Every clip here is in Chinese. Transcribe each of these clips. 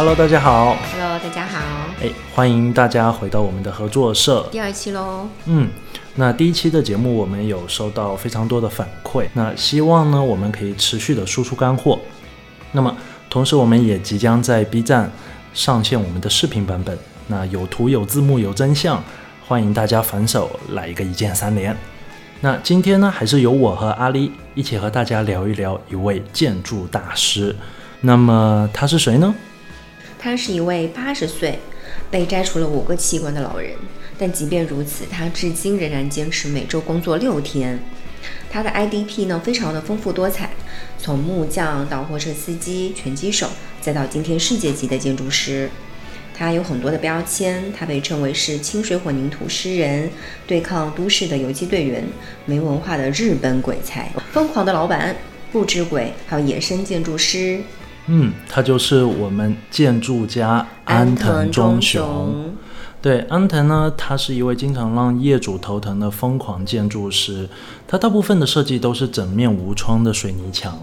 Hello，大家好。Hello，大家好，哎，欢迎大家回到我们的合作社。第二期喽。嗯，那第一期的节目我们有收到非常多的反馈，那希望呢我们可以持续的输出干货。那么同时我们也即将在 B 站上线我们的视频版本，那有图有字幕有真相，欢迎大家反手来一个一键三连。那今天呢，还是由我和阿丽一起和大家聊一聊一位建筑大师。那么他是谁呢？他是一位八十岁被摘除了五个器官的老人，但即便如此，他至今仍然坚持每周工作六天。他的 IDP 呢，非常的丰富多彩，从木匠到货车司机、拳击手，再到今天世界级的建筑师。他有很多的标签，他被称为是清水混凝土诗人，对抗都市的游击队员，没文化的日本鬼才，疯狂的老板，不知鬼，还有野生建筑师。嗯，他就是我们建筑家安藤忠雄。对，安藤呢，他是一位经常让业主头疼的疯狂建筑师。他大部分的设计都是整面无窗的水泥墙，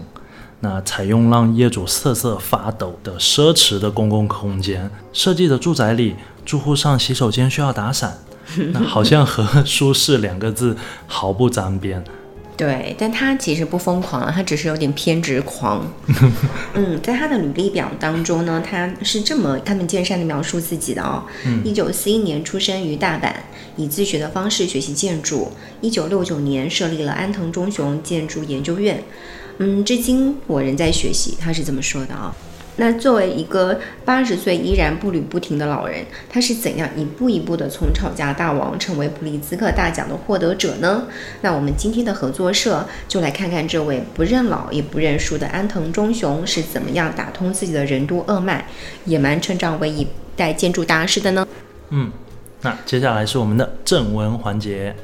那采用让业主瑟瑟发抖的奢侈的公共空间设计的住宅里，住户上洗手间需要打伞，那好像和舒适两个字毫不沾边。对，但他其实不疯狂，他只是有点偏执狂。嗯，在他的履历表当中呢，他是这么开门见山的描述自己的哦。一九四一年出生于大阪，以自学的方式学习建筑。一九六九年设立了安藤忠雄建筑研究院。嗯，至今我仍在学习，他是这么说的啊、那作为一个八十岁依然步履不停的老人，他是怎样一步一步的从吵架大王成为普利兹克大奖的获得者呢？那我们今天的合作社就来看看这位不认老也不认输的安藤忠雄是怎么样打通自己的任督二脉，野蛮成长为一代建筑大师的呢？嗯，那接下来是我们的正文环节。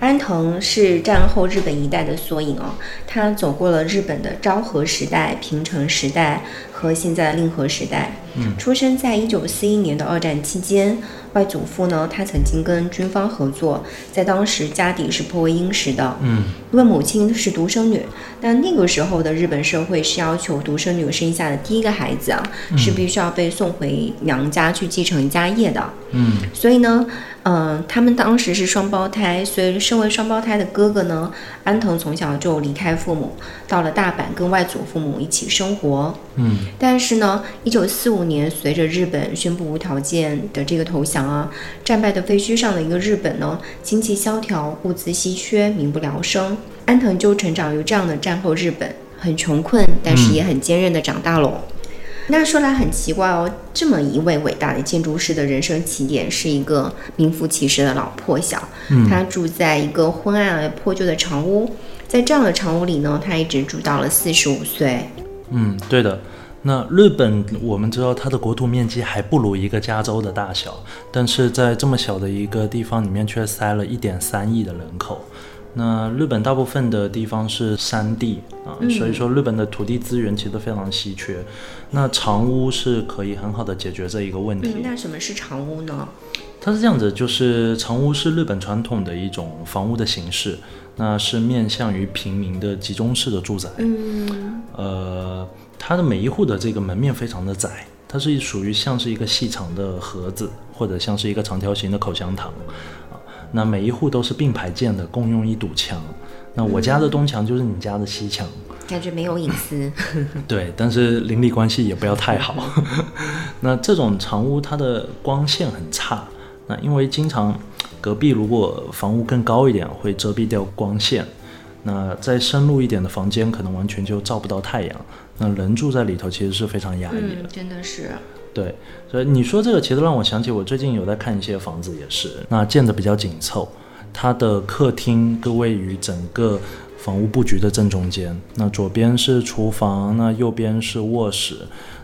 安藤是战后日本一代的缩影哦，他走过了日本的昭和时代、平成时代和现在的令和时代。嗯，出生在一九四一年的二战期间，外祖父呢，他曾经跟军方合作，在当时家底是颇为殷实的。嗯，因为母亲是独生女，但那个时候的日本社会是要求独生女生下的第一个孩子啊，是必须要被送回娘家去继承家业的。嗯，所以呢，嗯、他们当时是双胞胎，所以身为双胞胎的哥哥呢，安藤从小就离开父母，到了大阪跟外祖父母一起生活。嗯，但是呢，一九四五年随着日本宣布无条件的这个投降啊，战败的废墟上的一个日本呢，经济萧条，物资稀缺，民不聊生。安藤就成长于这样的战后日本，很穷困，但是也很坚韧的长大喽。那说来很奇怪哦，这么一位伟大的建筑师的人生起点是一个名副其实的老破小。嗯他住在一个昏暗而破旧的长屋，在这样的长屋里呢，他一直住到了四十五岁。嗯，对的。那日本我们知道它的国土面积还不如一个加州的大小，但是在这么小的一个地方里面却塞了一点三亿的人口。那日本大部分的地方是山地啊，所以说日本的土地资源其实非常稀缺。那长屋是可以很好的解决这一个问题。嗯，那什么是长屋呢？它是这样子，就是长屋是日本传统的一种房屋的形式，那是面向于平民的集中式的住宅。嗯，呃，它的每一户的这个门面非常的窄，它是属于像是一个细长的盒子，或者像是一个长条形的口香糖啊。那每一户都是并排建的，共用一堵墙。那我家的东墙就是你家的西墙，感觉没有隐私。对，但是邻里关系也不要太好。那这种长屋它的光线很差，那因为经常隔壁如果房屋更高一点，会遮蔽掉光线。那再深入一点的房间，可能完全就照不到太阳。那人住在里头其实是非常压抑的。嗯，真的是。对，所以你说这个其实让我想起我最近有在看一些房子，也是那建的比较紧凑，它的客厅各位于整个房屋布局的正中间，那左边是厨房，那右边是卧室，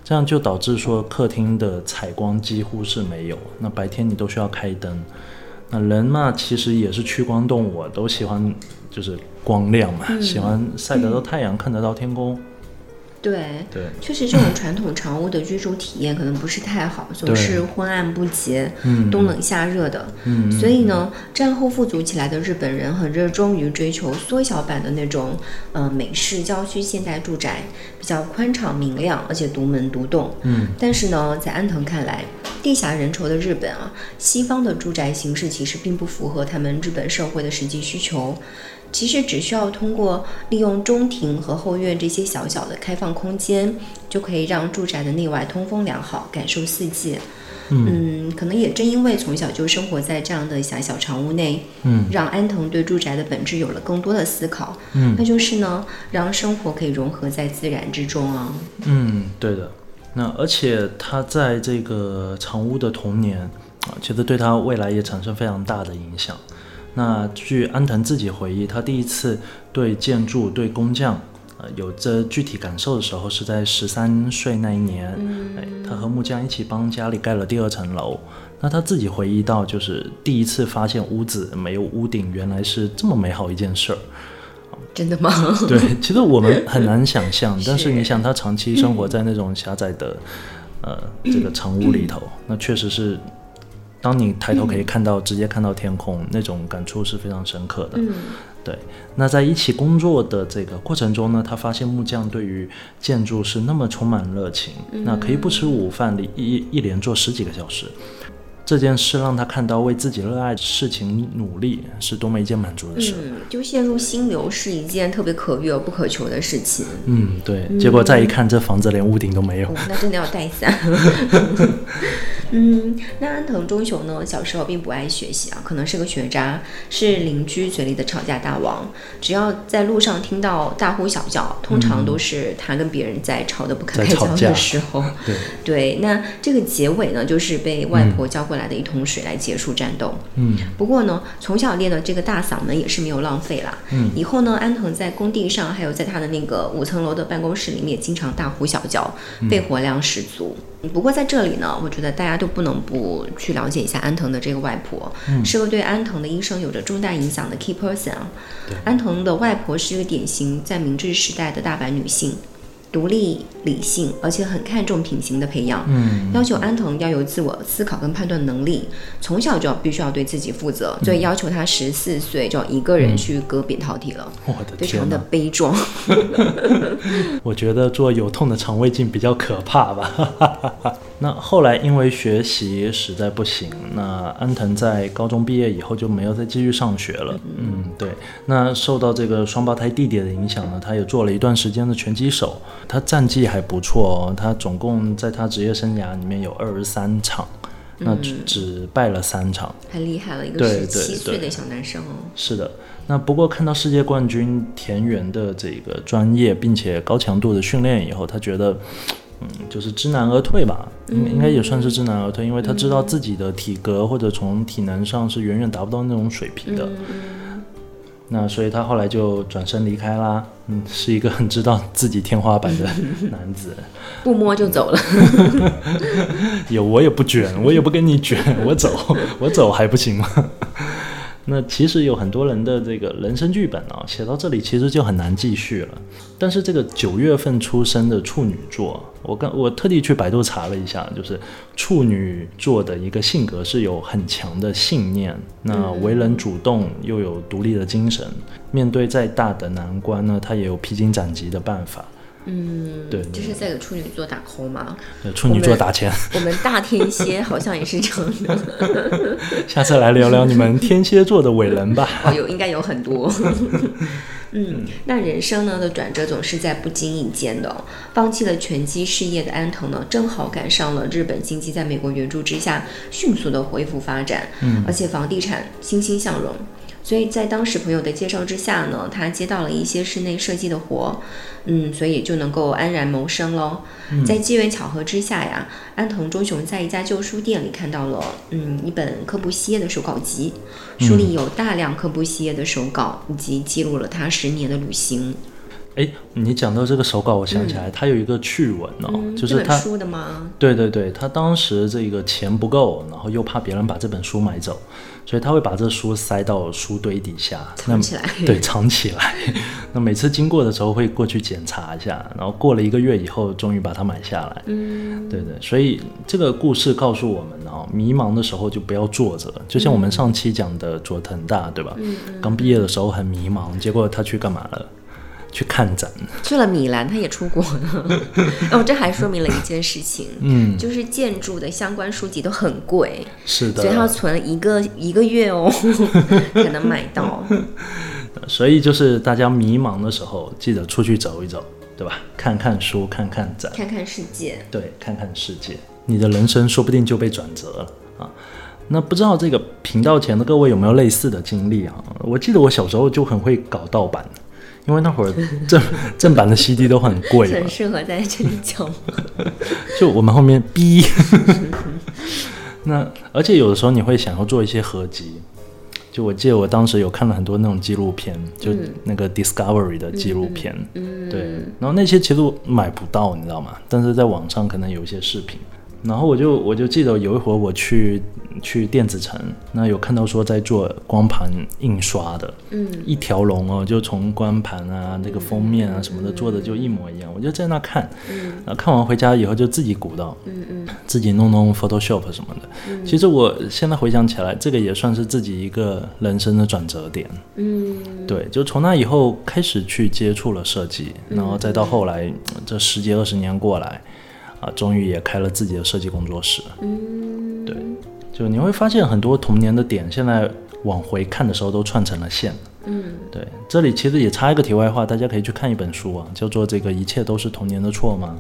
这样就导致说客厅的采光几乎是没有，那白天你都需要开灯。那人嘛，其实也是趋光动物，都喜欢就是光亮嘛，喜欢晒得到太阳，看得到天空。对，对，确实这种传统长屋的居住体验可能不是太好，总是昏暗不洁，嗯冬冷夏热的。嗯，所以呢，战后富足起来的日本人很热衷于追求缩小版的那种，呃，美式郊区现代住宅。比较宽敞明亮，而且独门独栋。嗯，但是呢，在安藤看来，地狭人稠的日本啊，西方的住宅形式其实并不符合他们日本社会的实际需求。其实只需要通过利用中庭和后院这些小小的开放空间，就可以让住宅的内外通风良好，感受四季。嗯，可能也正因为从小就生活在这样的狭小长屋内，嗯，让安藤对住宅的本质有了更多的思考。嗯，那就是呢，让生活可以融合在自然之中啊。嗯，对的。那而且他在这个长屋的童年啊，其实对他未来也产生非常大的影响。那据安藤自己回忆，他第一次对建筑、对工匠。呃，有着具体感受的时候是在十三岁那一年，哎，他和木匠一起帮家里盖了第二层楼。那他自己回忆到，就是第一次发现屋子没有屋顶，原来是这么美好一件事儿。真的吗？对，其实我们很难想象，但是你想，他长期生活在那种狭窄的呃这个 长屋里头，那确实是，当你抬头可以看到，直接看到天空，那种感触是非常深刻的。嗯。对，那在一起工作的这个过程中呢，他发现木匠对于建筑是那么充满热情，那可以不吃午饭，一一连做十几个小时。这件事让他看到为自己热爱的事情努力是多么一件满足的事。嗯，就陷入心流是一件特别可遇而不可求的事情。嗯，对。结果再一看，这房子连屋顶都没有。那真的要带伞。嗯，那安藤忠雄呢？小时候并不爱学习啊，可能是个学渣，是邻居嘴里的吵架大王。只要在路上听到大呼小叫，通常都是他跟别人在吵得不可开交的时候。对对，那这个结尾呢，就是被外婆浇过来的一桶水来结束战斗。嗯，不过呢，从小练的这个大嗓门也是没有浪费啦。嗯，以后呢，安藤在工地上，还有在他的那个五层楼的办公室里面，经常大呼小叫，肺活量十足。不过在这里呢，我觉得大家都不能不去了解一下安藤的这个外婆，是个对安藤的一生有着重大影响的 key person 啊。安藤的外婆是一个典型在明治时代的大阪女性。独立、理性，而且很看重品行的培养，嗯，要求安藤要有自我思考跟判断能力，从小就要必须要对自己负责，所以要求他十四岁就要一个人去割扁桃体了，我的非常的悲壮。我觉得做有痛的肠胃镜比较可怕吧。那后来因为学习实在不行，那安藤在高中毕业以后就没有再继续上学了。嗯，对。那受到这个双胞胎弟弟的影响呢，他也做了一段时间的拳击手。他战绩还不错哦，他总共在他职业生涯里面有二十三场，那只只败了三场，很厉害了，一个十七岁的小男生哦。是的，那不过看到世界冠军田园的这个专业并且高强度的训练以后，他觉得，嗯，就是知难而退吧，应应该也算是知难而退，因为他知道自己的体格或者从体能上是远远达不到那种水平的。那所以他后来就转身离开啦，嗯，是一个很知道自己天花板的 男子，不摸就走了。有我也不卷，我也不跟你卷，我走，我走还不行吗？那其实有很多人的这个人生剧本啊，写到这里其实就很难继续了。但是这个九月份出生的处女座，我刚我特地去百度查了一下，就是处女座的一个性格是有很强的信念，那为人主动又有独立的精神，面对再大的难关呢，他也有披荆斩棘的办法。嗯，对，就是在给处女座打 call 吗？对，处女座打钱。我们大天蝎好像也是这样的。下次来聊聊你们天蝎座的伟人吧。哦，有应该有很多。嗯，那人生呢的转折总是在不经意间的。放弃了拳击事业的安藤呢，正好赶上了日本经济在美国援助之下迅速的恢复发展，嗯，而且房地产欣欣向荣。所以在当时朋友的介绍之下呢，他接到了一些室内设计的活，嗯，所以就能够安然谋生喽。在机缘巧合之下呀，安藤忠雄在一家旧书店里看到了，嗯，一本科布西耶的手稿集，书里有大量科布西耶的手稿，以及记录了他十年的旅行。哎，你讲到这个手稿，我想起来，他有一个趣闻哦，就是他书的吗？对对对，他当时这个钱不够，然后又怕别人把这本书买走，所以他会把这书塞到书堆底下，藏起来。对，藏起来。那每次经过的时候会过去检查一下，然后过了一个月以后，终于把它买下来。嗯，对对，所以这个故事告诉我们哦，迷茫的时候就不要坐着，就像我们上期讲的佐藤大，对吧？嗯，刚毕业的时候很迷茫，结果他去干嘛了？去看展。去了米兰，他也出国了。哦，这还说明了一件事情，嗯，就是建筑的相关书籍都很贵，是的，所以他要存一个一个月哦 才能买到。所以就是大家迷茫的时候，记得出去走一走，对吧？看看书，看看展，看看世界。对，看看世界，你的人生说不定就被转折了啊。那不知道这个频道前的各位有没有类似的经历啊？我记得我小时候就很会搞盗版，因为那会儿正 正版的 CD 都很贵很，适合在这里讲。就我们后面逼。那而且有的时候你会想要做一些合集，就我记得我当时有看了很多那种纪录片，就那个 Discovery 的纪录片，嗯对，然后那些其实买不到，你知道吗？但是在网上可能有一些视频。然后我就我就记得有一回我去去电子城，那有看到说在做光盘印刷的，嗯，一条龙哦，就从光盘啊、那个封面啊什么的做的就一模一样，我就在那看，嗯，然后看完回家以后就自己鼓捣，嗯嗯。自己弄弄 Photoshop 什么的。其实我现在回想起来，这个也算是自己一个人生的转折点。嗯，对，就从那以后开始去接触了设计，然后再到后来呃这十几二十年过来，啊，终于也开了自己的设计工作室。嗯，对，就你会发现很多童年的点，现在往回看的时候都串成了线。嗯对，这里其实也插一个题外话，大家可以去看一本书啊，叫做《这个一切都是童年的错吗》，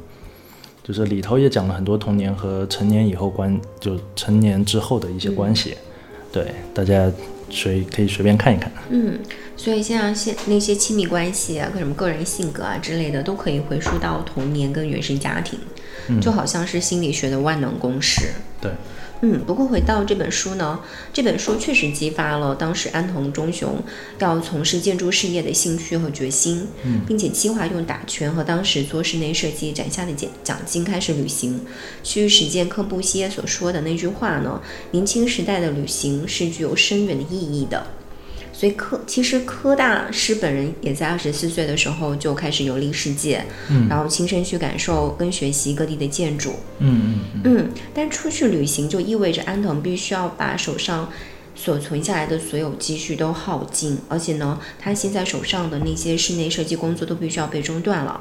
就是里头也讲了很多童年和成年以后关，就成年之后的一些关系。对，大家随可以随便看一看。嗯，所以像现那些亲密关系啊，跟什么个人性格啊之类的，都可以回溯到童年跟原生家庭，就好像是心理学的万能公式。对，嗯，不过回到这本书呢，这本书确实激发了当时安藤忠雄要从事建筑事业的兴趣和决心，嗯并且计划用打拳和当时做室内设计攒下的奖奖金开始旅行，去实践科布西耶所说的那句话呢：年轻时代的旅行是具有深远的意义的。所以科其实科大师本人也在二十四岁的时候就开始游历世界，嗯然后亲身去感受跟学习各地的建筑。嗯嗯嗯，嗯，但出去旅行就意味着安藤必须要把手上所存下来的所有积蓄都耗尽，而且呢，他现在手上的那些室内设计工作都必须要被中断了。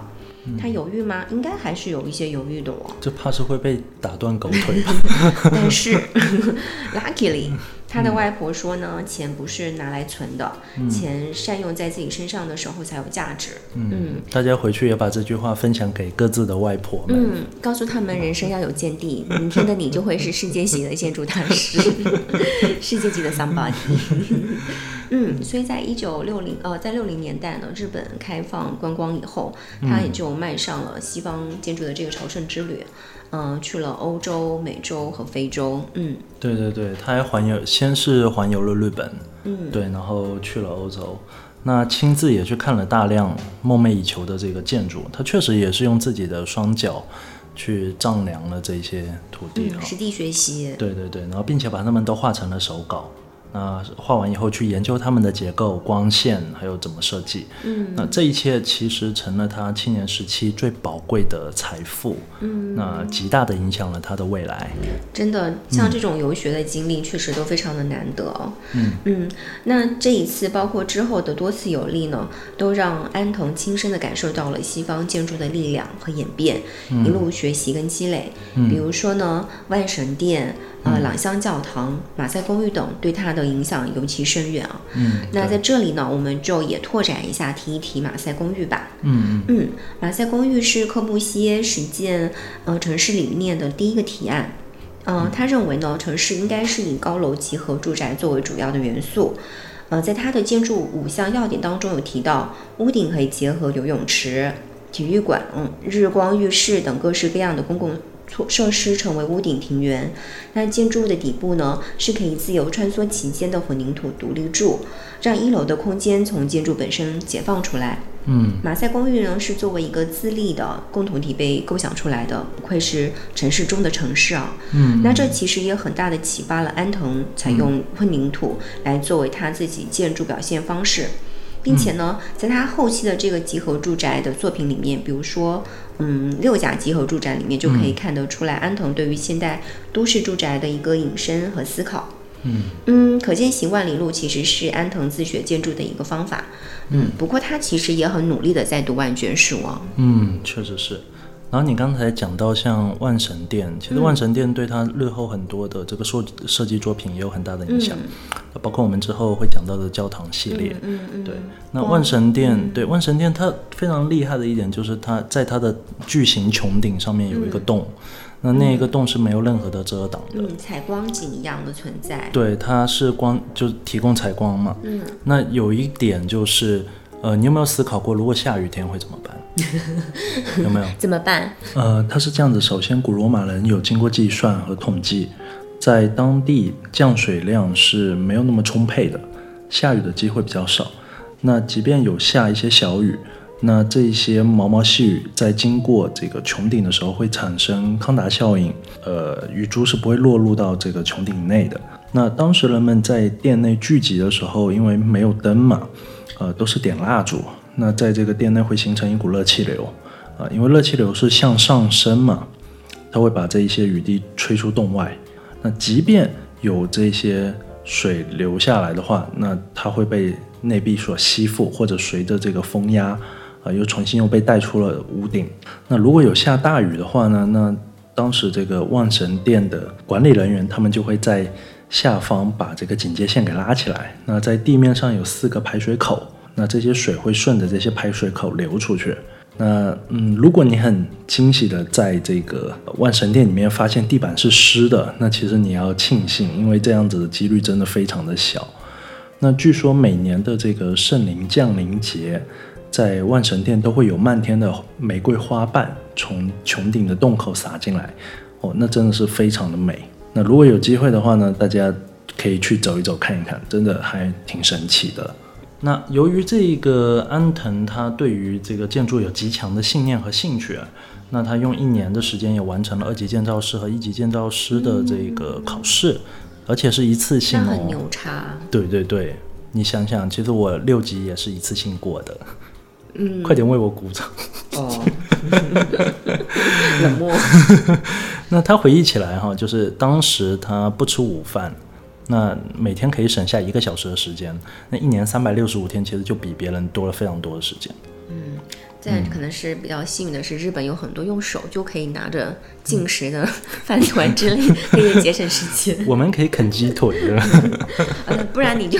他犹豫吗？应该还是有一些犹豫的哦。这怕是会被打断狗腿吧？但是，luckily，他的外婆说呢，钱不是拿来存的，钱善用在自己身上的时候才有价值。嗯大家回去也把这句话分享给各自的外婆们。嗯，告诉他们人生要有见地，明天的你就会是世界级的建筑大师，世界级的 somebody。嗯，所以在一九六零呃，在六零年代呢，日本开放观光以后，他也就迈上了西方建筑的这个朝圣之旅，嗯、去了欧洲、美洲和非洲。嗯对对对，他还环游，先是环游了日本，嗯对，然后去了欧洲。那亲自也去看了大量梦寐以求的这个建筑，他确实也是用自己的双脚去丈量了这些土地实地学习。对对对，然后并且把它们都画成了手稿。那画完以后去研究它们的结构、光线，还有怎么设计。嗯，那这一切其实成了他青年时期最宝贵的财富。嗯，那极大的影响了他的未来。真的，像这种游学的经历，确实都非常的难得哦。嗯嗯，那这一次，包括之后的多次游历呢，都让安藤亲身的感受到了西方建筑的力量和演变，一路学习跟积累。比如说呢，万神殿、呃，朗香教堂、马赛公寓等，对他的影响尤其深远啊。嗯，那在这里呢，我们就也拓展一下，提一提马赛公寓吧。嗯嗯嗯，马赛公寓是柯布西耶实践呃城市理念的第一个提案。呃，他认为呢，城市应该是以高楼集合住宅作为主要的元素。呃，在他的建筑五项要点当中有提到，屋顶可以结合游泳池、体育馆、嗯、日光浴室等各式各样的公共措设施成为屋顶庭园。那建筑物的底部呢，是可以自由穿梭其间的混凝土独立柱，让一楼的空间从建筑本身解放出来。嗯马赛公寓呢是作为一个自立的共同体被构想出来的，不愧是城市中的城市啊。嗯，那这其实也很大的启发了安藤采用混凝土来作为他自己建筑表现方式，并且呢，在他后期的这个集合住宅的作品里面，比如说，嗯，六甲集合住宅里面就可以看得出来安藤对于现代都市住宅的一个引申和思考。嗯嗯，可见行万里路其实是安藤自学建筑的一个方法。嗯，不过他其实也很努力的在读万卷书啊。嗯，确实是。然后你刚才讲到像万神殿，其实万神殿对他日后很多的这个设设计作品也有很大的影响，包括我们之后会讲到的教堂系列。嗯嗯，对。那万神殿，对万神殿，它非常厉害的一点就是它在它的巨型穹顶上面有一个洞，那那一个洞是没有任何的遮挡的，嗯，采光井一样的存在。对，它是光，就提供采光嘛。嗯。那有一点就是，呃，你有没有思考过，如果下雨天会怎么办？有没有？怎么办？呃，它是这样子。首先，古罗马人有经过计算和统计，在当地降水量是没有那么充沛的，下雨的机会比较少。那即便有下一些小雨，那这些毛毛细雨在经过这个穹顶的时候会产生康达效应，呃，雨珠是不会落入到这个穹顶内的。那当时人们在殿内聚集的时候，因为没有灯嘛，呃，都是点蜡烛。那在这个店内会形成一股热气流，啊，因为热气流是向上升嘛，它会把这一些雨滴吹出洞外。那即便有这些水流下来的话，那它会被内壁所吸附，或者随着这个风压，啊，又重新又被带出了屋顶。那如果有下大雨的话呢，那当时这个万神殿的管理人员他们就会在下方把这个警戒线给拉起来。那在地面上有四个排水口。那这些水会顺着这些排水口流出去。那嗯，如果你很惊喜的在这个万神殿里面发现地板是湿的，那其实你要庆幸，因为这样子的几率真的非常的小。那据说每年的这个圣灵降临节，在万神殿都会有漫天的玫瑰花瓣从穹顶的洞口洒进来。哦，那真的是非常的美。那如果有机会的话呢，大家可以去走一走看一看，真的还挺神奇的。那由于这个安藤他对于这个建筑有极强的信念和兴趣，那他用一年的时间也完成了二级建造师和一级建造师的这个考试，而且是一次性哦。很牛叉。对对对，你想想，其实我六级也是一次性过的。嗯。快点为我鼓掌。哦。冷漠。那他回忆起来哈，就是当时他不吃午饭。那每天可以省下一个小时的时间，那一年三百六十五天，其实就比别人多了非常多的时间。嗯，这可能是比较幸运的是，日本有很多用手就可以拿着进食的饭团之类，可以节省时间。我们可以啃鸡腿的，不然你就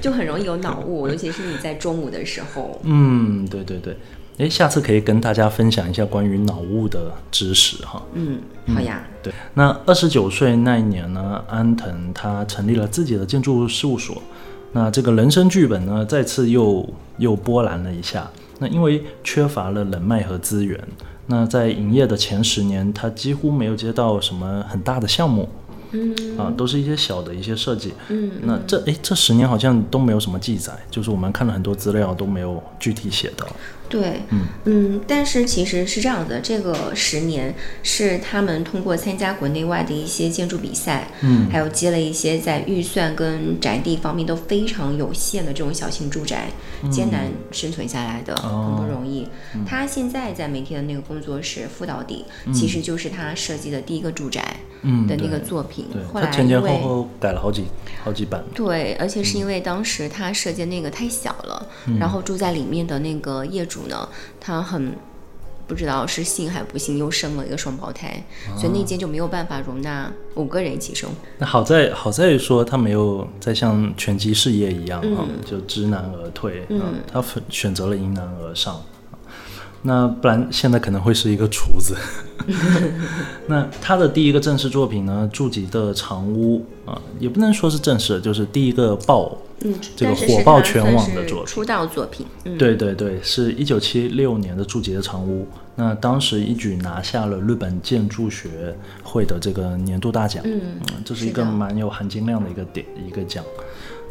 就很容易有脑雾，尤其是你在中午的时候。嗯，对对对。哎，下次可以跟大家分享一下关于脑雾的知识哈。嗯，好呀。对，那二十九岁那一年呢，安藤他成立了自己的建筑事务所。那这个人生剧本呢，再次又又波澜了一下。那因为缺乏了人脉和资源，那在营业的前十年，他几乎没有接到什么很大的项目。嗯啊，都是一些小的一些设计。嗯，那这哎，这十年好像都没有什么记载，就是我们看了很多资料都没有具体写的。对，嗯嗯，但是其实是这样的，这个十年是他们通过参加国内外的一些建筑比赛，嗯，还有接了一些在预算跟宅地方面都非常有限的这种小型住宅，艰难生存下来的，很不容易。他现在在媒体的那个工作室副导底，其实就是他设计的第一个住宅的那个作品。对，后来前前后后改了好几好几版。对，而且是因为当时他设计那个太小了，然后住在里面的那个业主。呢，他很不知道是幸还不幸，又生了一个双胞胎，所以那间就没有办法容纳五个人一起生活。那好在好在说他没有再像拳击事业一样啊，就知难而退，嗯，他选择了迎难而上。那不然现在可能会是一个厨子。那他的第一个正式作品呢，筑吉的长屋啊，也不能说是正式，就是第一个爆。嗯，这个火爆全网的作品，出道作品。对对对，是一九七六年的筑吉的长屋。那当时一举拿下了日本建筑学会的这个年度大奖。嗯，这是一个蛮有含金量的一个点一个奖。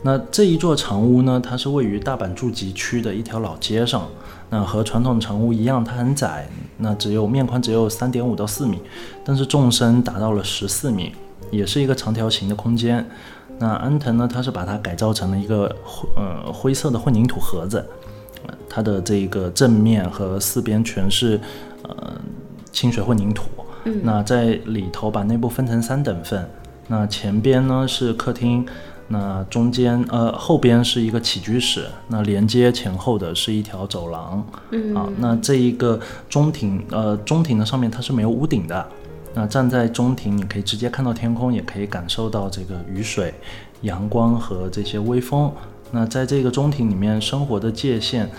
那这一座长屋呢，它是位于大阪住吉区的一条老街上。那和传统长屋一样，它很窄，那只有面宽只有三点五到四米，但是纵深达到了十四米，也是一个长条形的空间。那安藤呢？他是把它改造成了一个呃灰色的混凝土盒子，它的这个正面和四边全是呃清水混凝土。嗯。那在里头把内部分成三等份。那前边呢是客厅，那中间呃后边是一个起居室，那连接前后的是一条走廊。嗯啊，那这一个中庭呃中庭的上面它是没有屋顶的。那站在中庭，你可以直接看到天空，也可以感受到这个雨水、阳光和这些微风。那在这个中庭里面，生活的界限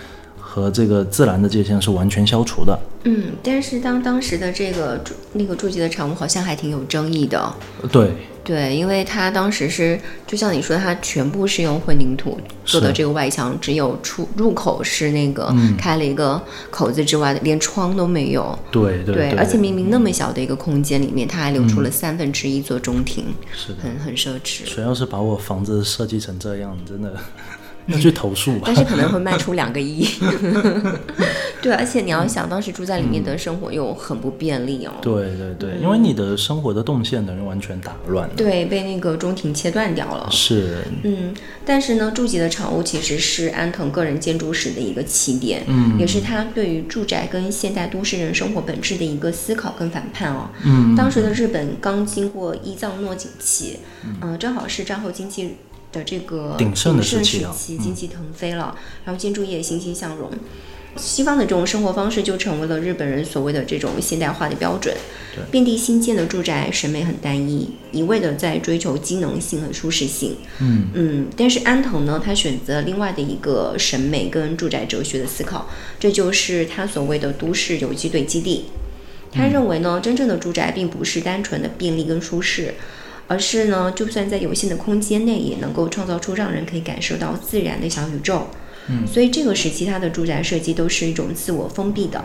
和这个自然的界限是完全消除的。嗯，但是当当时的这个住那个住吉的产物好像还挺有争议的。对，对，因为它当时是就像你说，它全部是用混凝土做的这个外墙，只有出入口是那个嗯开了一个口子之外，连窗都没有。对对对，而且明明那么小的一个空间里面，它还留出了三分之一做中庭，是的。很很奢侈。谁要是把我房子设计成这样，真的要去投诉吧但。是可能会卖出两个亿。对，而且你要想，当时住在里面的生活又很不便利哦。对对对，因为你的生活的动线等于完全打乱了。对，被那个中庭切断掉了。是，嗯，但是呢，住吉的长屋其实是安藤个人建筑史的一个起点，嗯，也是他对于住宅跟现代都市人生活本质的一个思考跟反叛哦。嗯，当时的日本刚经过伊藏诺景气，嗯、正好是战后经济的这个鼎盛的时时期经济腾飞了，然后建筑业欣欣向荣。西方的这种生活方式就成为了日本人所谓的这种现代化的标准对。遍地新建的住宅审美很单一，一味的在追求机能性和舒适性。嗯嗯，但是安藤呢，他选择另外的一个审美跟住宅哲学的思考，这就是他所谓的都市游击队基地。他认为呢，真正的住宅并不是单纯的便利跟舒适，而是呢，就算在有限的空间内，也能够创造出让人可以感受到自然的小宇宙。嗯，所以这个时期它的住宅设计都是一种自我封闭的，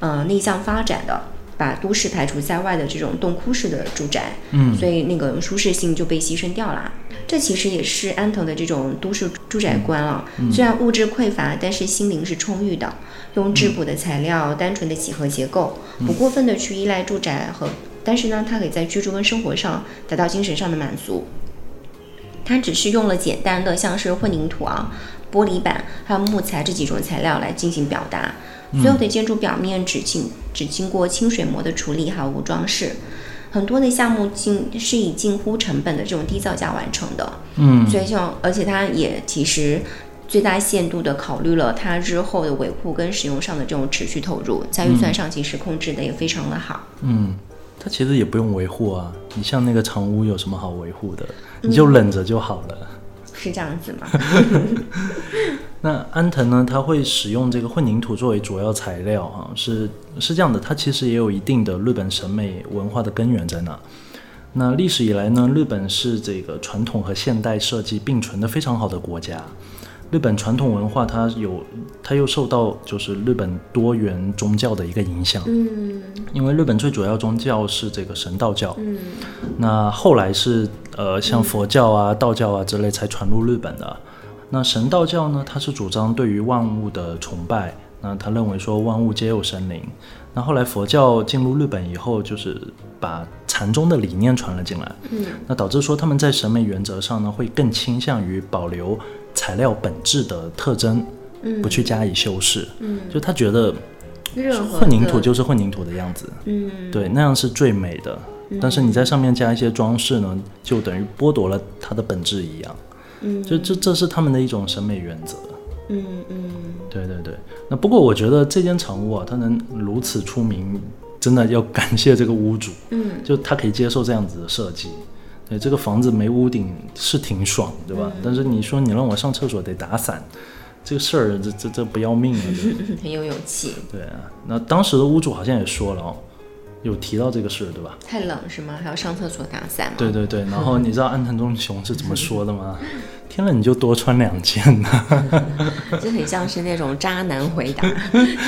呃，内向发展的，把都市排除在外的这种洞窟式的住宅。嗯所以那个舒适性就被牺牲掉了。这其实也是安藤的这种都市住宅观啊。虽然物质匮乏，但是心灵是充裕的，用质朴的材料、单纯的几何结构，不过分的去依赖住宅和，但是呢，它可以在居住跟生活上达到精神上的满足。它只是用了简单的像是混凝土啊、玻璃板还有木材这几种材料来进行表达。所有的建筑表面只经只经过清水膜的处理，还有无装饰。很多的项目近是以近乎成本的这种低造价完成的，嗯所以像而且它也其实最大限度的考虑了它日后的维护跟使用上的这种持续投入，在预算上其实控制的也非常的好。嗯，它其实也不用维护啊。你像那个长屋有什么好维护的？你就忍着就好了。是这样子吗？那安藤呢？它会使用这个混凝土作为主要材料啊，是是这样的，它其实也有一定的日本审美文化的根源在那。那历史以来呢，日本是这个传统和现代设计并存的非常好的国家。日本传统文化它有，它又受到就是日本多元宗教的一个影响。嗯因为日本最主要宗教是这个神道教，嗯那后来是呃像佛教啊、道教啊之类才传入日本的。那神道教呢，它是主张对于万物的崇拜，那他认为说万物皆有神灵。那后来佛教进入日本以后，就是把禅宗的理念传了进来，嗯那导致说他们在审美原则上呢，会更倾向于保留材料本质的特征，嗯不去加以修饰。嗯，就他觉得混凝土就是混凝土的样子，嗯对，那样是最美的。但是你在上面加一些装饰呢，就等于剥夺了它的本质一样。嗯就这这是他们的一种审美原则。嗯嗯对对对。那不过我觉得这间长屋啊，它能如此出名，真的要感谢这个屋主，嗯就他可以接受这样子的设计。对，这个房子没屋顶是挺爽，对吧？但是你说你让我上厕所得打伞，这个事儿这这这不要命啊！这嗯，很有勇气。对啊，那当时的屋主好像也说了哦，有提到这个事，对吧？太冷是吗？还要上厕所打伞吗？对对对，然后你知道安藤忠雄是怎么说的吗？天冷你就多穿两件呐、就很像是那种渣男回答。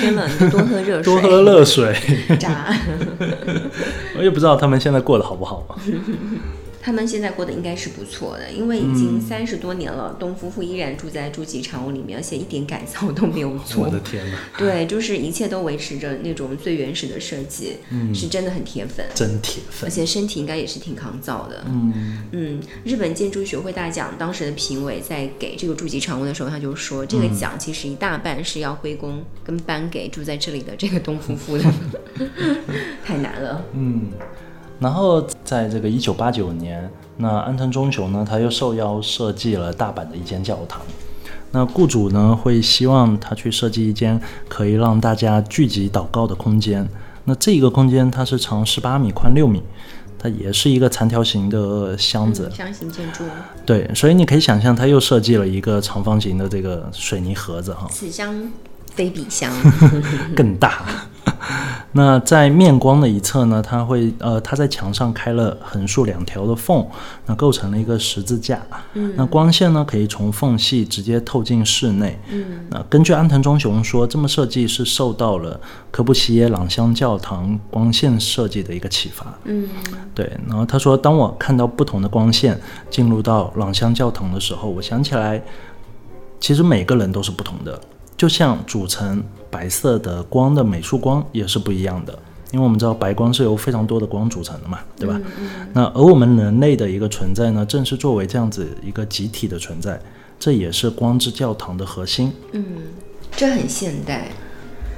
天冷你就多喝热水，多喝热水。渣。我也不知道他们现在过得好不好啊。他们现在过得应该是不错的，因为已嗯经三十多年了，东夫妇依然住在住吉长屋里面，而且一点改造都没有做我。的天哪，对，就是一切都维持着那种最原始的设计，嗯是真的很铁粉。真铁粉而。且身体应该也是挺抗造的。嗯嗯，日本建筑学会大奖当时的评委在给这个住吉长屋的时候，他就说，这个嗯奖其实一大半是要归功跟颁给住在这里的这个东夫妇的，太难了。嗯。然后在这个一九八九年，那安藤忠雄呢，他又受邀设计了大阪的一间教堂。那雇主呢会希望他去设计一间可以让大家聚集祷告的空间。那这个空间它是长十八米，宽六米，它也是一个长条形的箱子。箱型建筑。对，所以你可以想象，他又设计了一个长方形的这个水泥盒子哈。此箱非比香，更大。那在面光的一侧呢，它会呃，它在墙上开了横竖两条的缝，那构成了一个十字架。嗯，那光线呢可以从缝隙直接透进室内。嗯，那根据安藤忠雄说，这么设计是受到了科布西耶朗香教堂光线设计的一个启发。嗯，对。然后他说，当我看到不同的光线进入到朗香教堂的时候，我想起来，其实每个人都是不同的。就像组成白色的光的美术光也是不一样的，因为我们知道白光是由非常多的光组成的嘛，对吧？那而我们人类的一个存在呢，正是作为这样子一个集体的存在，这也是光之教堂的核心。嗯，这很现代。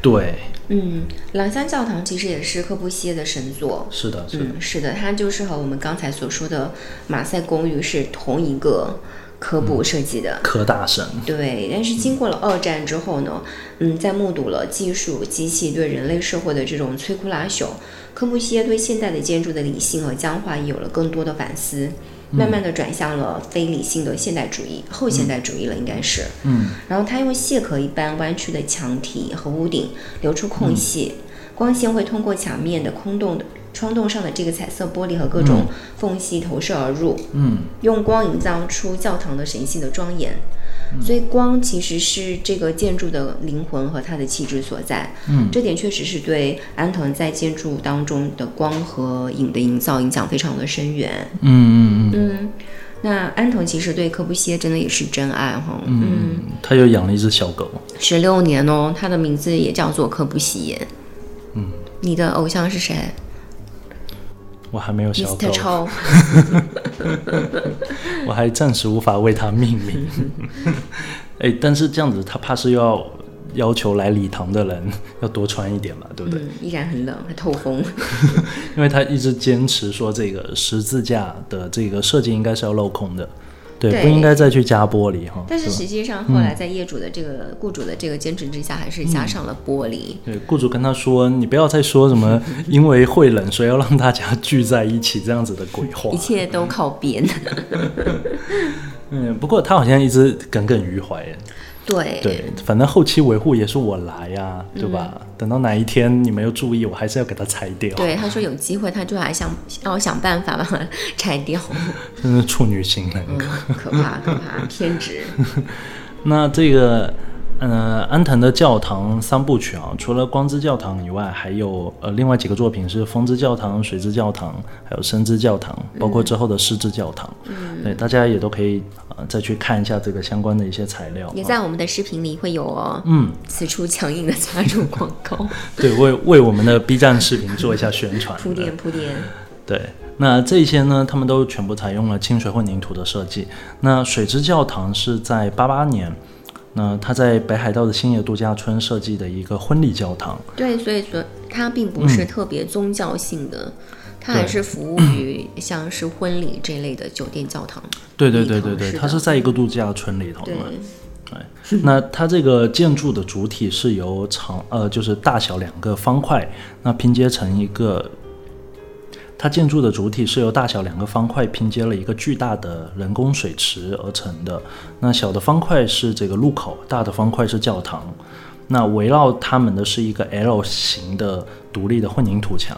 对。嗯，朗香教堂其实也是科布西耶的神作。是的，是的，是的，它就是和我们刚才所说的马赛公寓是同一个。科布设计的。科大神，对，但是经过了二战之后呢，嗯，在目睹了技术机器对人类社会的这种摧枯拉朽，科布西耶对现代的建筑的理性和僵化也有了更多的反思，慢慢的转向了非理性的现代主义，后现代主义了，应该是，嗯，然后他用蟹壳一般弯曲的墙体和屋顶留出空隙，光线会通过墙面的空洞的。窗洞上的这个彩色玻璃和各种缝隙投射而入，嗯，用光营造出教堂的神性的庄严。所以光其实是这个建筑的灵魂和它的气质所在。嗯，这点确实是对安藤在建筑当中的光和影的营造影响非常的深远。嗯嗯嗯。嗯，那安藤其实对科布西耶真的也是真爱哈。嗯，他又养了一只小狗，十六年哦，他的名字也叫做科布西耶。嗯，你的偶像是谁？我还没有小狗，我还暂时无法为它命名。哎，但是这样子，他怕是要要求来礼堂的人 要多穿一点嘛，对不对？依然很冷，还透风。因为他一直坚持说，这个十字架的这个设计应该是要镂空的。对，不应该再去加玻璃哈。但是实际上后来在业主的这个雇主的这个坚持之下，还是加上了玻璃。对，雇主跟他说：“你不要再说什么 因为会冷，所以要让大家聚在一起这样子的鬼话。”一切都靠编。嗯，不过他好像一直耿耿于怀。对对，反正后期维护也是我来呀，对吧？等到哪一天你没有注意，我还是要给它拆掉。对，他说有机会，他就还想让我想办法把它拆掉。真是处女心人格，可怕可怕，偏执。那这个。呃，安藤的教堂三部曲啊，除了光之教堂以外，还有呃另外几个作品是风之教堂、水之教堂，还有生之教堂，包括之后的湿之教堂。嗯，对，大家也都可以呃再去看一下这个相关的一些材料。也在我们的视频里会有哦。嗯，此处强硬的插入广告。对，为为我们的 B 站视频做一下宣传。铺垫铺垫。对，那这些呢，他们都全部采用了清水混凝土的设计。那水之教堂是在八八年。那他在北海道的星野度假村设计的一个婚礼教堂，对，所以说它并不是特别宗教性的，它还是服务 于像是婚礼这类的酒店教堂。对对对对对，它是在一个度假村里头的。对，那它这个建筑的主体是由长呃就是大小两个方块，那拼接成一个。它建筑的主体是由大小两个方块拼接了一个巨大的人工水池而成的。那小的方块是这个路口，大的方块是教堂。那围绕它们的是一个 L 型的独立的混凝土墙。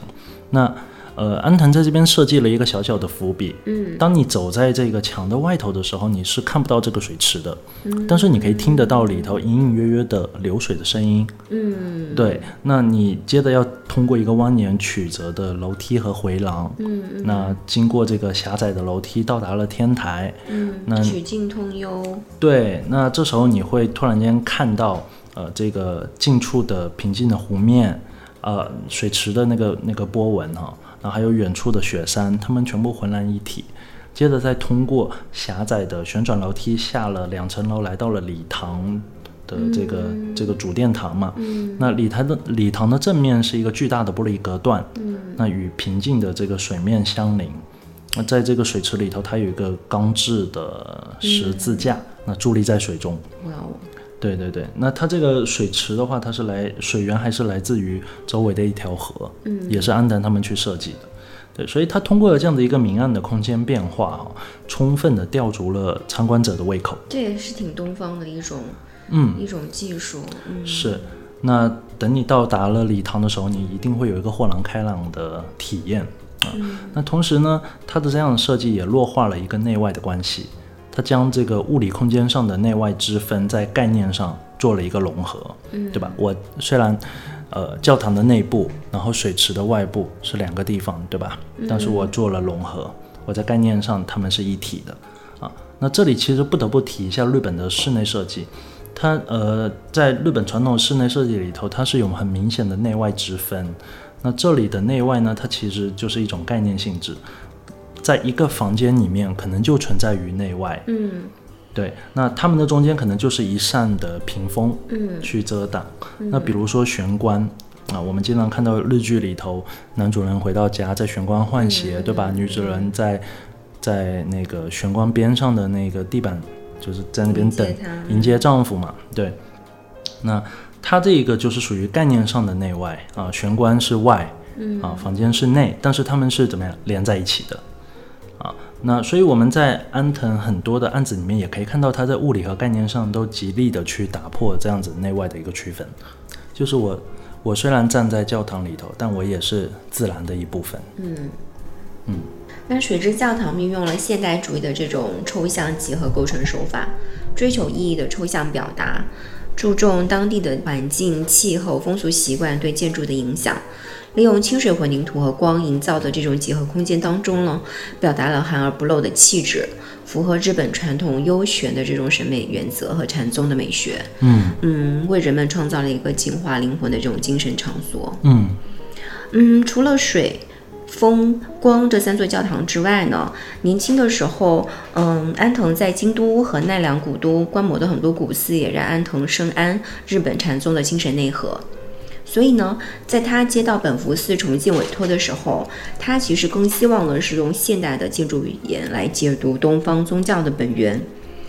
那呃，安藤在这边设计了一个小小的伏笔。嗯，当你走在这个墙的外头的时候，你是看不到这个水池的。嗯，但是你可以听得到里头隐隐约约的流水的声音。嗯，对。那你接着要通过一个蜿蜒曲折的楼梯和回廊。嗯，那经过这个狭窄的楼梯，到达了天台。嗯，那曲径通幽。对。那这时候你会突然间看到，呃，这个近处的平静的湖面，呃，水池的那个那个波纹哈。然后还有远处的雪山，它们全部浑然一体。接着再通过狭窄的旋转楼梯下了两层楼，来到了礼堂的这个、这个主殿堂嘛。那礼堂的礼堂的正面是一个巨大的玻璃隔断，那与平静的这个水面相邻。那在这个水池里头，它有一个钢制的十字架，那伫立在水中。哇哦，对对对，那它这个水池的话，它是来水源还是来自于周围的一条河，嗯，也是安藤他们去设计的。对，所以它通过了这样的一个明暗的空间变化，啊，充分的吊足了参观者的胃口。这也是挺东方的一种，嗯，一种技术。嗯，是。那等你到达了礼堂的时候，你一定会有一个豁然开朗的体验啊。那同时呢，它的这样的设计也弱化了一个内外的关系，它将这个物理空间上的内外之分在概念上做了一个融合，嗯对吧？我虽然。呃，教堂的内部，然后水池的外部是两个地方，对吧？但是我做了融合，我在概念上它们是一体的啊。那这里其实不得不提一下日本的室内设计，它呃，在日本传统室内设计里头，它是有很明显的内外之分。那这里的内外呢，它其实就是一种概念性质，在一个房间里面可能就存在于内外，嗯对，那他们的中间可能就是一扇的屏风，嗯去遮挡。那比如说玄关啊，我们经常看到日剧里头，男主人回到家在玄关换鞋，对吧？女主人在在那个玄关边上的那个地板，就是在那边等迎接丈夫嘛。对，那他这一个就是属于概念上的内外啊，玄关是外，嗯啊，房间是内，但是他们是怎么样连在一起的啊？那所以我们在安藤很多的案子里面也可以看到，他在物理和概念上都极力的去打破这样子内外的一个区分。就是我我虽然站在教堂里头，但我也是自然的一部分。嗯嗯。那水之教堂运用了现代主义的这种抽象几何构成手法，追求意义的抽象表达，注重当地的环境、气候、风俗习惯对建筑的影响。利用清水混凝土和光营造的这种几何空间当中呢，表达了含而不露的气质，符合日本传统优选的这种审美原则和禅宗的美学。嗯嗯，为人们创造了一个净化灵魂的这种精神场所。嗯嗯，除了水、风、光这三座教堂之外呢，年轻的时候，嗯，安藤在京都和奈良古都观摩的很多古寺，也让安藤深谙日本禅宗的精神内核。所以呢，在他接到本福寺重建委托的时候，他其实更希望的是用现代的建筑语言来解读东方宗教的本源。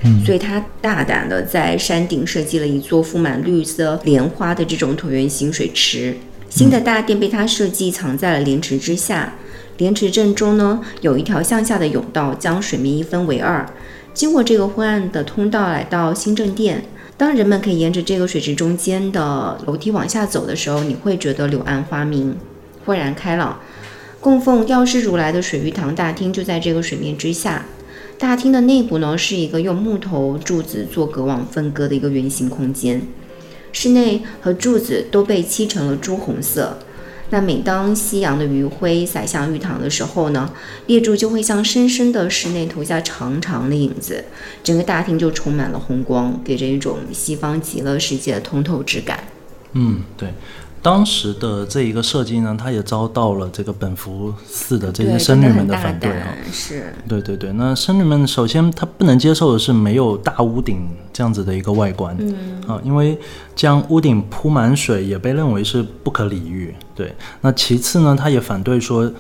嗯所以他大胆的在山顶设计了一座覆满绿色莲花的这种椭圆形水池。新的大殿被他设计藏在了莲池之下，莲池正中呢有一条向下的甬道，将水面一分为二。经过这个昏暗的通道来到新正殿，当人们可以沿着这个水池中间的楼梯往下走的时候，你会觉得柳暗花明，豁然开朗。供奉药师如来的水玉堂大厅就在这个水面之下。大厅的内部呢，是一个用木头柱子做隔网分割的一个圆形空间，室内和柱子都被漆成了朱红色。那每当夕阳的余晖洒向浴堂的时候呢，列柱就会向深深的室内投下长长的影子，整个大厅就充满了红光，给人一种西方极乐世界的通透之感。嗯，对。当时的这一个设计呢，它也遭到了这个本福寺的这些，僧侣们的反对啊。胆，是，对对对，那僧侣们首先他不能接受的是没有大屋顶这样子的一个外观，嗯啊，因为将屋顶铺满水也被认为是不可理喻。对，那其次呢，他也反对说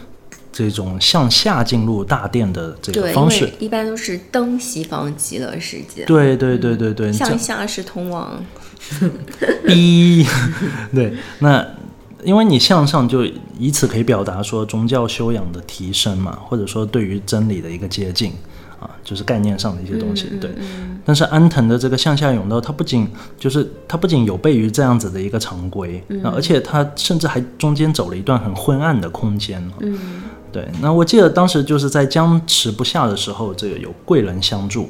这种向下进入大殿的这个方式。一般都是登西方极乐世界，对对对对对，向下是通往逼，对，那因为你向上就以此可以表达说宗教修养的提升嘛，或者说对于真理的一个接近啊，就是概念上的一些东西，对。但是安藤的这个向下甬道，它不仅就是它不仅有悖于这样子的一个常规，啊而且它甚至还中间走了一段很昏暗的空间。嗯对，那我记得当时就是在僵持不下的时候，这个有贵人相助。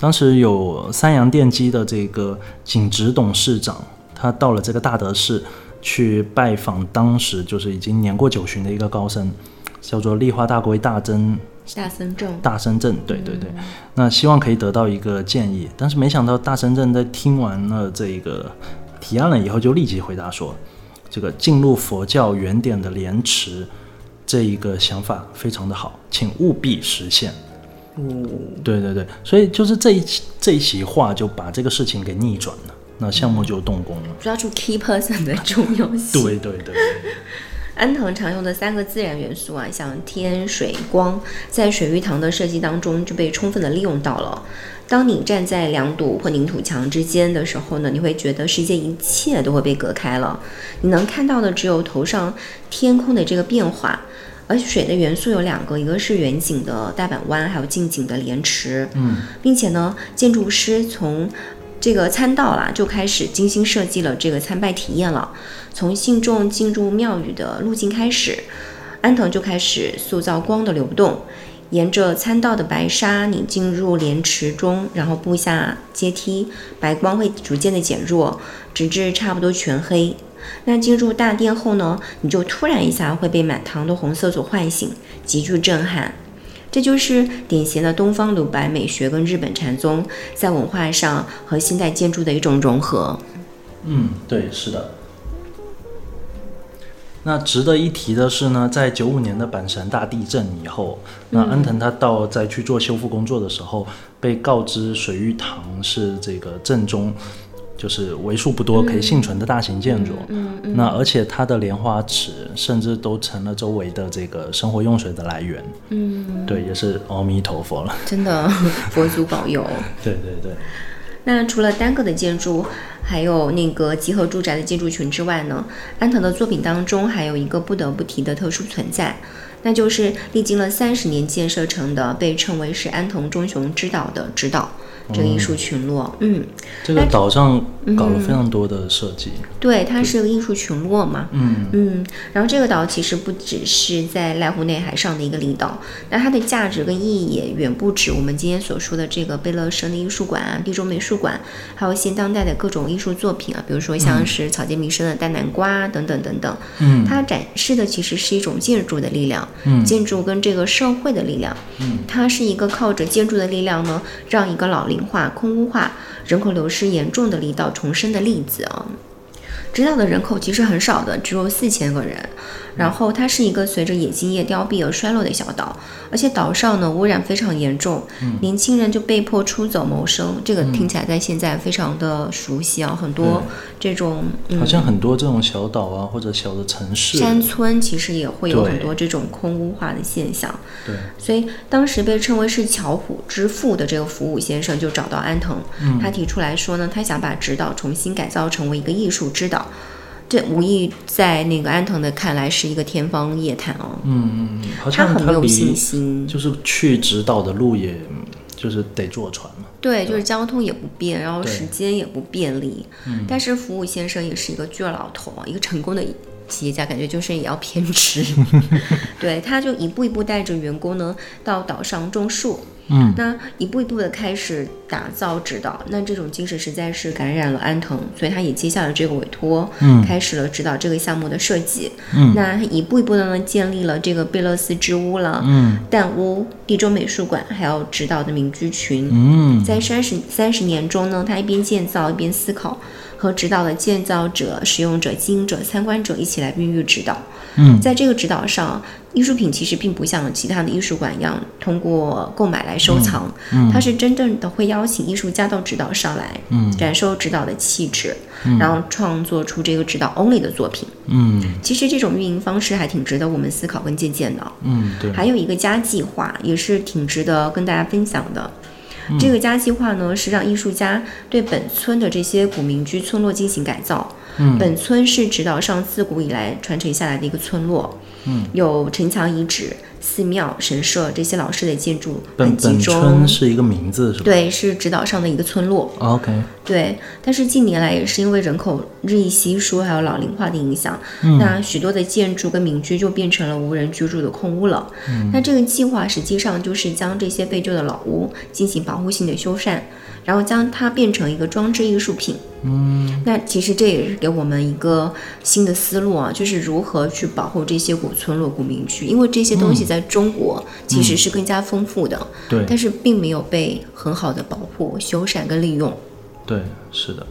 当时有三洋电机的这个景直董事长，他到了这个大德寺去拜访当时就是已经年过九旬的一个高僧，叫做立花大龟大真大僧正，大深圳，对对对，那希望可以得到一个建议，但是没想到大深圳在听完了这个提案了以后，就立即回答说，这个进入佛教原点的莲池这一个想法非常的好，请务必实现。哦，对对对，所以就是这一这一席话就把这个事情给逆转了。那项目就动工了。抓住 key person 的重要性。对对对，安藤常用的三个自然元素啊，像天、水、光，在水玉堂的设计当中就被充分的利用到了。当你站在两堵混凝土墙之间的时候呢，你会觉得世界一切都会被隔开了，你能看到的只有头上天空的这个变化。而水的元素有两个，一个是远景的大阪湾，还有近景的莲池。嗯，并且呢，建筑师从这个参道啦就开始精心设计了这个参拜体验了。从信众进入庙宇的路径开始，安藤就开始塑造光的流动，沿着参道的白沙，你进入莲池中，然后步下阶梯，白光会逐渐的减弱，直至差不多全黑。那进入大殿后呢，你就突然一下会被满堂的红色所唤醒，极具震撼。这就是典型的东方鲁白美学跟日本禅宗在文化上和现代建筑的一种融合。嗯，对，是的。那值得一提的是呢，在九五年的阪神大地震以后，那安藤他到在去做修复工作的时候，被告知水玉堂是这个正中。就是为数不多可以幸存的大型建筑，嗯嗯，那而且它的莲花池甚至都成了周围的这个生活用水的来源，嗯，对，也是阿弥陀佛了，真的佛祖保佑。对对对。那除了单个的建筑，还有那个集合住宅的建筑群之外呢，安藤的作品当中还有一个不得不提的特殊存在，那就是历经了三十年建设成的，被称为是安藤忠雄之岛的直岛。这个艺术群落，嗯，这个岛上搞了。非常多的设计，对，它是个艺术群落嘛，嗯。嗯，然后这个岛其实不只是在濑户内海上的一个离岛，那它的价值跟意义也远不止我们今天所说的这个贝勒生的艺术馆啊、地中美术馆，还有现当代的各种艺术作品啊，比如说像是草间弥生的大南瓜等等等等，嗯，它展示的其实是一种建筑的力量，嗯，建筑跟这个社会的力量，嗯，它是一个靠着建筑的力量呢，让一个老龄化、空屋化、人口流失严重的离岛重生的例子啊。直岛的人口其实很少的，只有四千个人。然后它是一个随着冶金业凋敝而衰落的小岛，而且岛上呢污染非常严重，年轻人就被迫出走谋生。这个听起来在现在非常的熟悉啊，很多这种好像很多这种小岛啊或者小的城市山村，其实也会有很多这种空屋化的现象。对，所以当时被称为是巧虎之父的这个福武先生就找到安藤，他提出来说呢，他想把直岛重新改造成为一个艺术之岛。这无意在那个安藤的看来是一个天方夜谭哦。嗯嗯，好他很有信心，就是去直岛的路也，就是得坐船嘛。对，就是交通也不便，然后时间也不便利。嗯但是服务先生也是一个倔老头啊，一个成功的企业家，感觉就是也要偏执。对，他就一步一步带着员工呢到岛上种树。嗯，那一步一步的开始打造指导，那这种精神实在是感染了安藤，所以他也接下了这个委托，嗯开始了指导这个项目的设计。嗯那一步一步的呢建立了这个贝勒斯之屋了，嗯蛋屋、地中美术馆，还有指导的民居群。嗯在三十三十年中呢，他一边建造一边思考，和指导的建造者、使用者、经营者、参观者一起来孕育指导。嗯在这个指导上，艺术品其实并不像其他的艺术馆一样通过购买来收藏，嗯它是真正的会邀请艺术家到指导上来，嗯感受指导的气质，然后创作出这个指导 only 的作品。嗯其实这种运营方式还挺值得我们思考跟借鉴的。嗯，对，还有一个家计划也是挺值得跟大家分享的。嗯。这个家计划呢，是让艺术家对本村的这些古民居村落进行改造。嗯。本村是直岛上自古以来传承下来的一个村落，嗯，有城墙遗址、寺庙、神社这些老式的建筑本很集本中村。是一个名字是吧对，是直岛上的一个村落。？OK，对，但是近年来也是因为人口日益稀疏，还有老龄化的影响，嗯那许多的建筑跟民居就变成了无人居住的空屋了。嗯那这个计划实际上就是将这些废旧的老屋进行保护性的修缮，然后将它变成一个装置艺术品。嗯那其实这也是给我们一个新的思路啊，就是如何去保护这些古村落、古民居，因为这些东西在中国其实是更加丰富的，对。但是并没有被很好的保护、修缮跟利用。对，是的，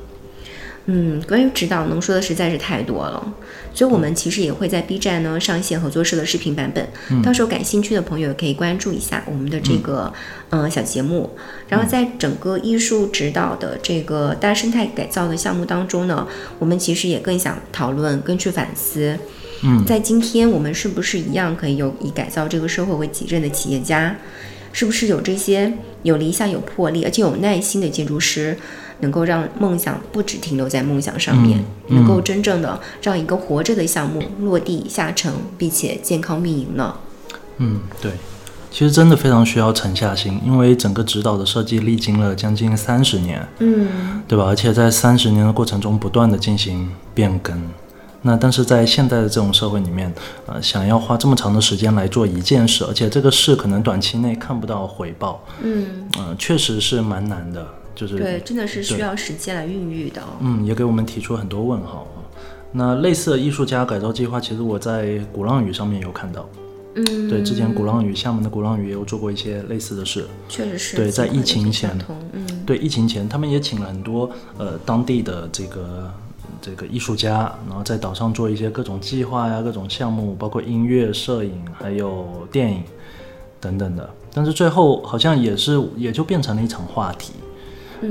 嗯，关于指导能说的实在是太多了，所以我们其实也会在 B 站呢上线合作社的视频版本，到时候感兴趣的朋友可以关注一下我们的这个嗯。小节目。然后在整个艺术指导的这个大生态改造的项目当中呢，我们其实也更想讨论、更去反思，嗯，在今天我们是不是一样可以有以改造这个社会为己任的企业家？是不是有这些有理想、有魄力而且有耐心的建筑师？能够让梦想不只停留在梦想上面，能够真正的让一个活着的项目落地下沉，并且健康运营呢？嗯，对，其实真的非常需要沉下心，因为整个指导的设计历经了将近三十年，嗯，对吧？而且在三十年的过程中不断的进行变更。那但是在现在的这种社会里面，呃，想要花这么长的时间来做一件事，而且这个事可能短期内看不到回报，嗯嗯，确实是蛮难的。就是对，真的是需要时间来孕育的。嗯，也给我们提出很多问号啊。那类似的艺术家改造计划，其实我在鼓浪屿上面有看到。嗯，对，之前鼓浪屿厦门的鼓浪屿也有做过一些类似的事。确实是。对，在疫情前，嗯，对疫情前，他们也请了很多呃当地的这个这个艺术家，然后在岛上做一些各种计划呀、各种项目，包括音乐、摄影，还有电影等等的。但是最后好像也是也就变成了一场话题。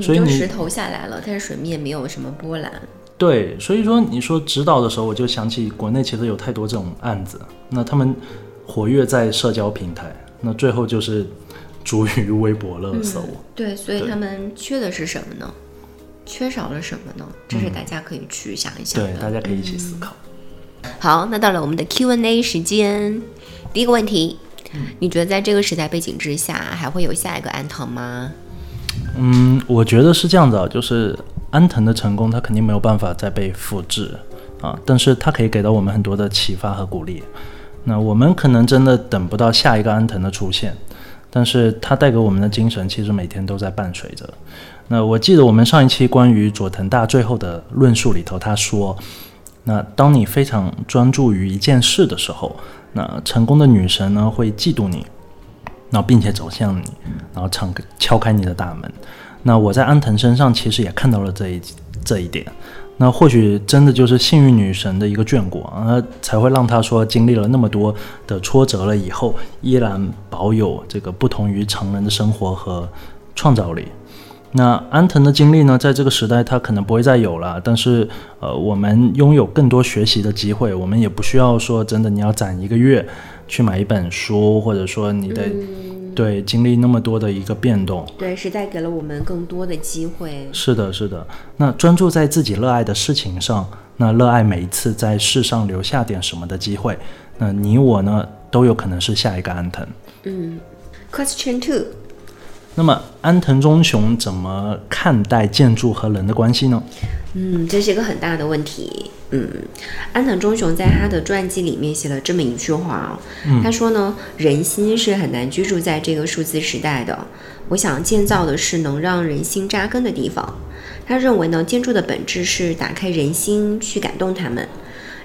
所以你石头下来了，但是水面没有什么波澜。对，所以说你说指导的时候，我就想起国内其实有太多这种案子，那他们活跃在社交平台，那最后就是逐于微博热搜。对，所以他们缺的是什么呢？缺少了什么呢？这是大家可以去想一想对，大家可以一起思考。好，那到了我们的 Q&A 时间，第一个问题，你觉得在这个时代背景之下，还会有下一个安藤吗？嗯，我觉得是这样的，就是安藤的成功，他肯定没有办法再被复制啊，但是他可以给到我们很多的启发和鼓励。那我们可能真的等不到下一个安藤的出现，但是他带给我们的精神，其实每天都在伴随着。那我记得我们上一期关于佐藤大最后的论述里头，他说，那当你非常专注于一件事的时候，那成功的女神呢会嫉妒你。然后，并且走向你，然后敞敲开你的大门。那我在安藤身上其实也看到了这一这一点。那或许真的就是幸运女神的一个眷顾啊，才会让他说经历了那么多的挫折了以后，依然保有这个不同于常人的生活和创造力。那安藤的经历呢，在这个时代他可能不会再有了，但是呃，我们拥有更多学习的机会，我们也不需要说真的你要攒一个月。去买一本书，或者说你的对经历那么多的一个变动，对时代给了我们更多的机会。是的，是的。那专注在自己热爱的事情上，那热爱每一次在世上留下点什么的机会，那你我呢都有可能是下一个安藤。嗯，Question two。那么安藤忠雄怎么看待建筑和人的关系呢？嗯，这是一个很大的问题。嗯，安藤忠雄在他的传记里面写了这么一句话哦，他说呢，人心是很难居住在这个数字时代的。我想建造的是能让人心扎根的地方。他认为呢，建筑的本质是打开人心，去感动他们。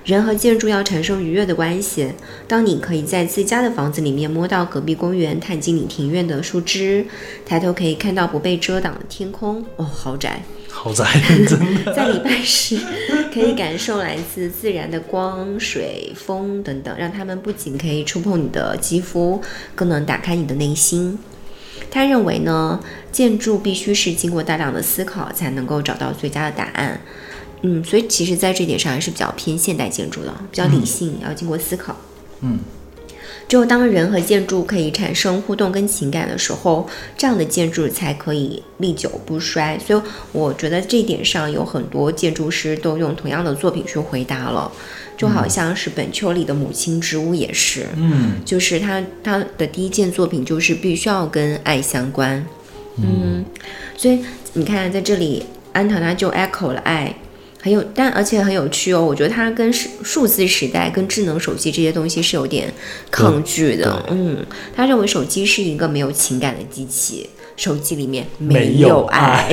人和建筑要产生愉悦的关系。当你可以在自家的房子里面摸到隔壁公园，探进你庭院的树枝，抬头可以看到不被遮挡的天空，哦，豪宅。豪宅，真的。在礼拜时，可以感受来自自然的光、水、风等等，让他们不仅可以触碰你的肌肤，更能打开你的内心。他认为呢，建筑必须是经过大量的思考才能够找到最佳的答案。嗯，所以其实，在这点上还是比较偏现代建筑的，比较理性，要经过思考。嗯，只有当人和建筑可以产生互动跟情感的时候，这样的建筑才可以历久不衰。所以，我觉得这一点上有很多建筑师都用同样的作品去回答了，就好像是本丘里的母亲之屋也是，嗯，就是他他的第一件作品就是必须要跟爱相关。嗯，所以你看在这里，安藤他就 echo 了爱。很有，但而且很有趣哦。我觉得它跟数数字时代、跟智能手机这些东西是有点抗拒的。嗯，他认为手机是一个没有情感的机器，手机里面没有爱。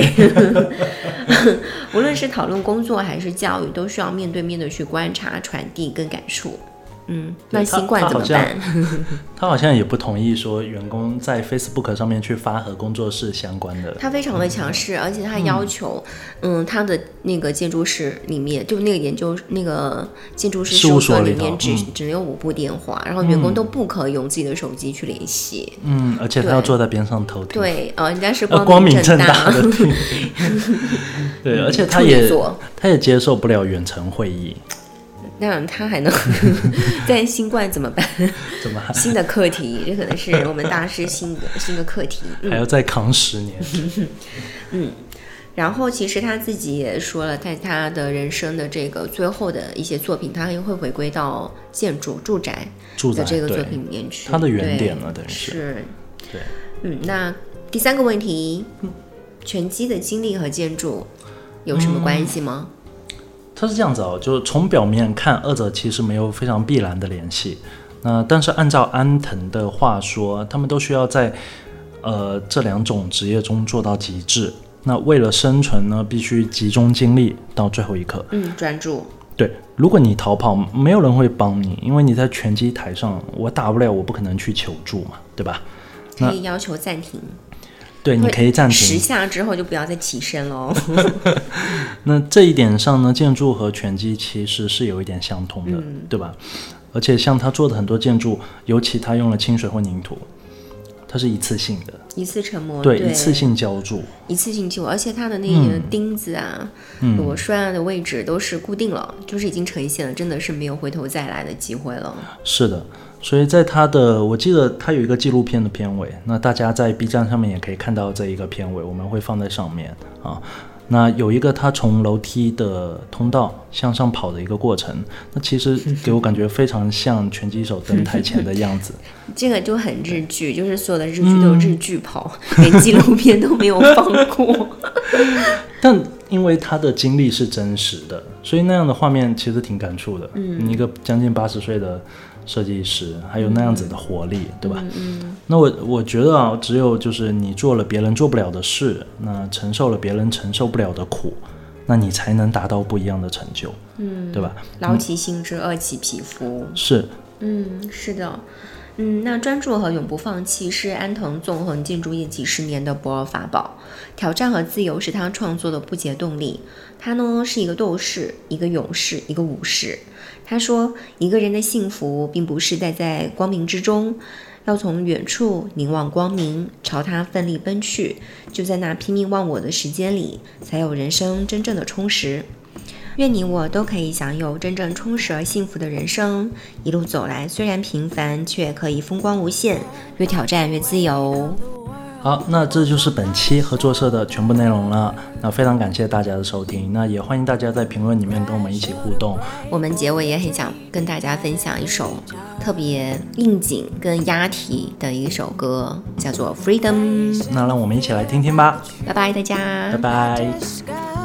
无论是讨论工作还是教育，都需要面对面的去观察、传递跟感触。嗯，那新冠怎么办？他好像也不同意说员工在 Facebook 上面去发和工作室相关的。他非常的强势，而且他要求，嗯，他的那个建筑师里面，就那个研究那个建筑师事务所所里面只、嗯只有五部电话，然后员工都不可以用自己的手机去联系。嗯，而且他要坐在边上偷听。对，呃，人家是呃，光明正正大的。对，而且他也座他也接受不了远程会议，那他还能 在新冠怎么办？怎么还新的课题，这可能是 我们大师新的新的课题。嗯还要再扛十年？嗯然后其实他自己也说了，在他的人生的这个最后的一些作品，他又会回归到建筑、住宅的这个作品里面去。他的原点了等于是是。对，嗯，那第三个问题，拳击的经历和建筑有什么关系吗？他是这样子哦，就是从表面看，二者其实没有非常必然的联系。那但是按照安藤的话说，他们都需要在呃这两种职业中做到极致。那为了生存呢，必须集中精力到最后一刻。嗯，专注。对，如果你逃跑，没有人会帮你，因为你在拳击台上，我打不了，我不可能去求助嘛，对吧？可以要求暂停，对，你可以暂停十。下之后就不要再起身喽。那这一点上呢，建筑和拳击其实是有一点相通的，对吧？而且像他做的很多建筑，尤其他用了清水或凝土，它是一次性的，一次成膜，对，一次性浇筑，一次性救，而且它的那个钉子啊、螺栓啊的位置都是固定了，就是已经呈现了，真的是没有回头再来的机会了。是的。所以在他的，我记得他有一个纪录片的片尾，那大家在 B 站上面也可以看到这一个片尾，我们会放在上面啊。那有一个他从楼梯的通道向上跑的一个过程，那其实 给我感觉非常像拳击手登台前的样子。这个就很日剧，就是所有的日剧都有日剧跑，连纪录片都没有放过。但因为他的经历是真实的，所以那样的画面其实挺感触的。嗯，一个将近八十岁的设计师，还有那样子的活力，对吧？嗯，那我我觉得啊，只有就是你做了别人做不了的事，那承受了别人承受不了的苦，那你才能达到不一样的成就。嗯，对吧？劳其心志，饿其皮肤。是，嗯，是的。嗯，那专注和永不放弃是安藤纵横建筑业几十年的不二法宝。挑战和自由是他创作的不竭动力。他呢是一个斗士，一个勇士，一个武士。他说，一个人的幸福并不是待在光明之中，要从远处凝望光明，朝他奋力奔去。就在那拼命忘我的时间里，才有人生真正的充实。愿你我都可以享有真正充实而幸福的人生。一路走来，虽然平凡，却可以风光无限。越挑战越自由。好，那这就是本期合作社的全部内容了。那非常感谢大家的收听，那也欢迎大家在评论里面跟我们一起互动。我们结尾也很想跟大家分享一首特别应景跟押题的一首歌，叫做《Freedom》。那让我们一起来听听吧，拜拜，大家，拜拜。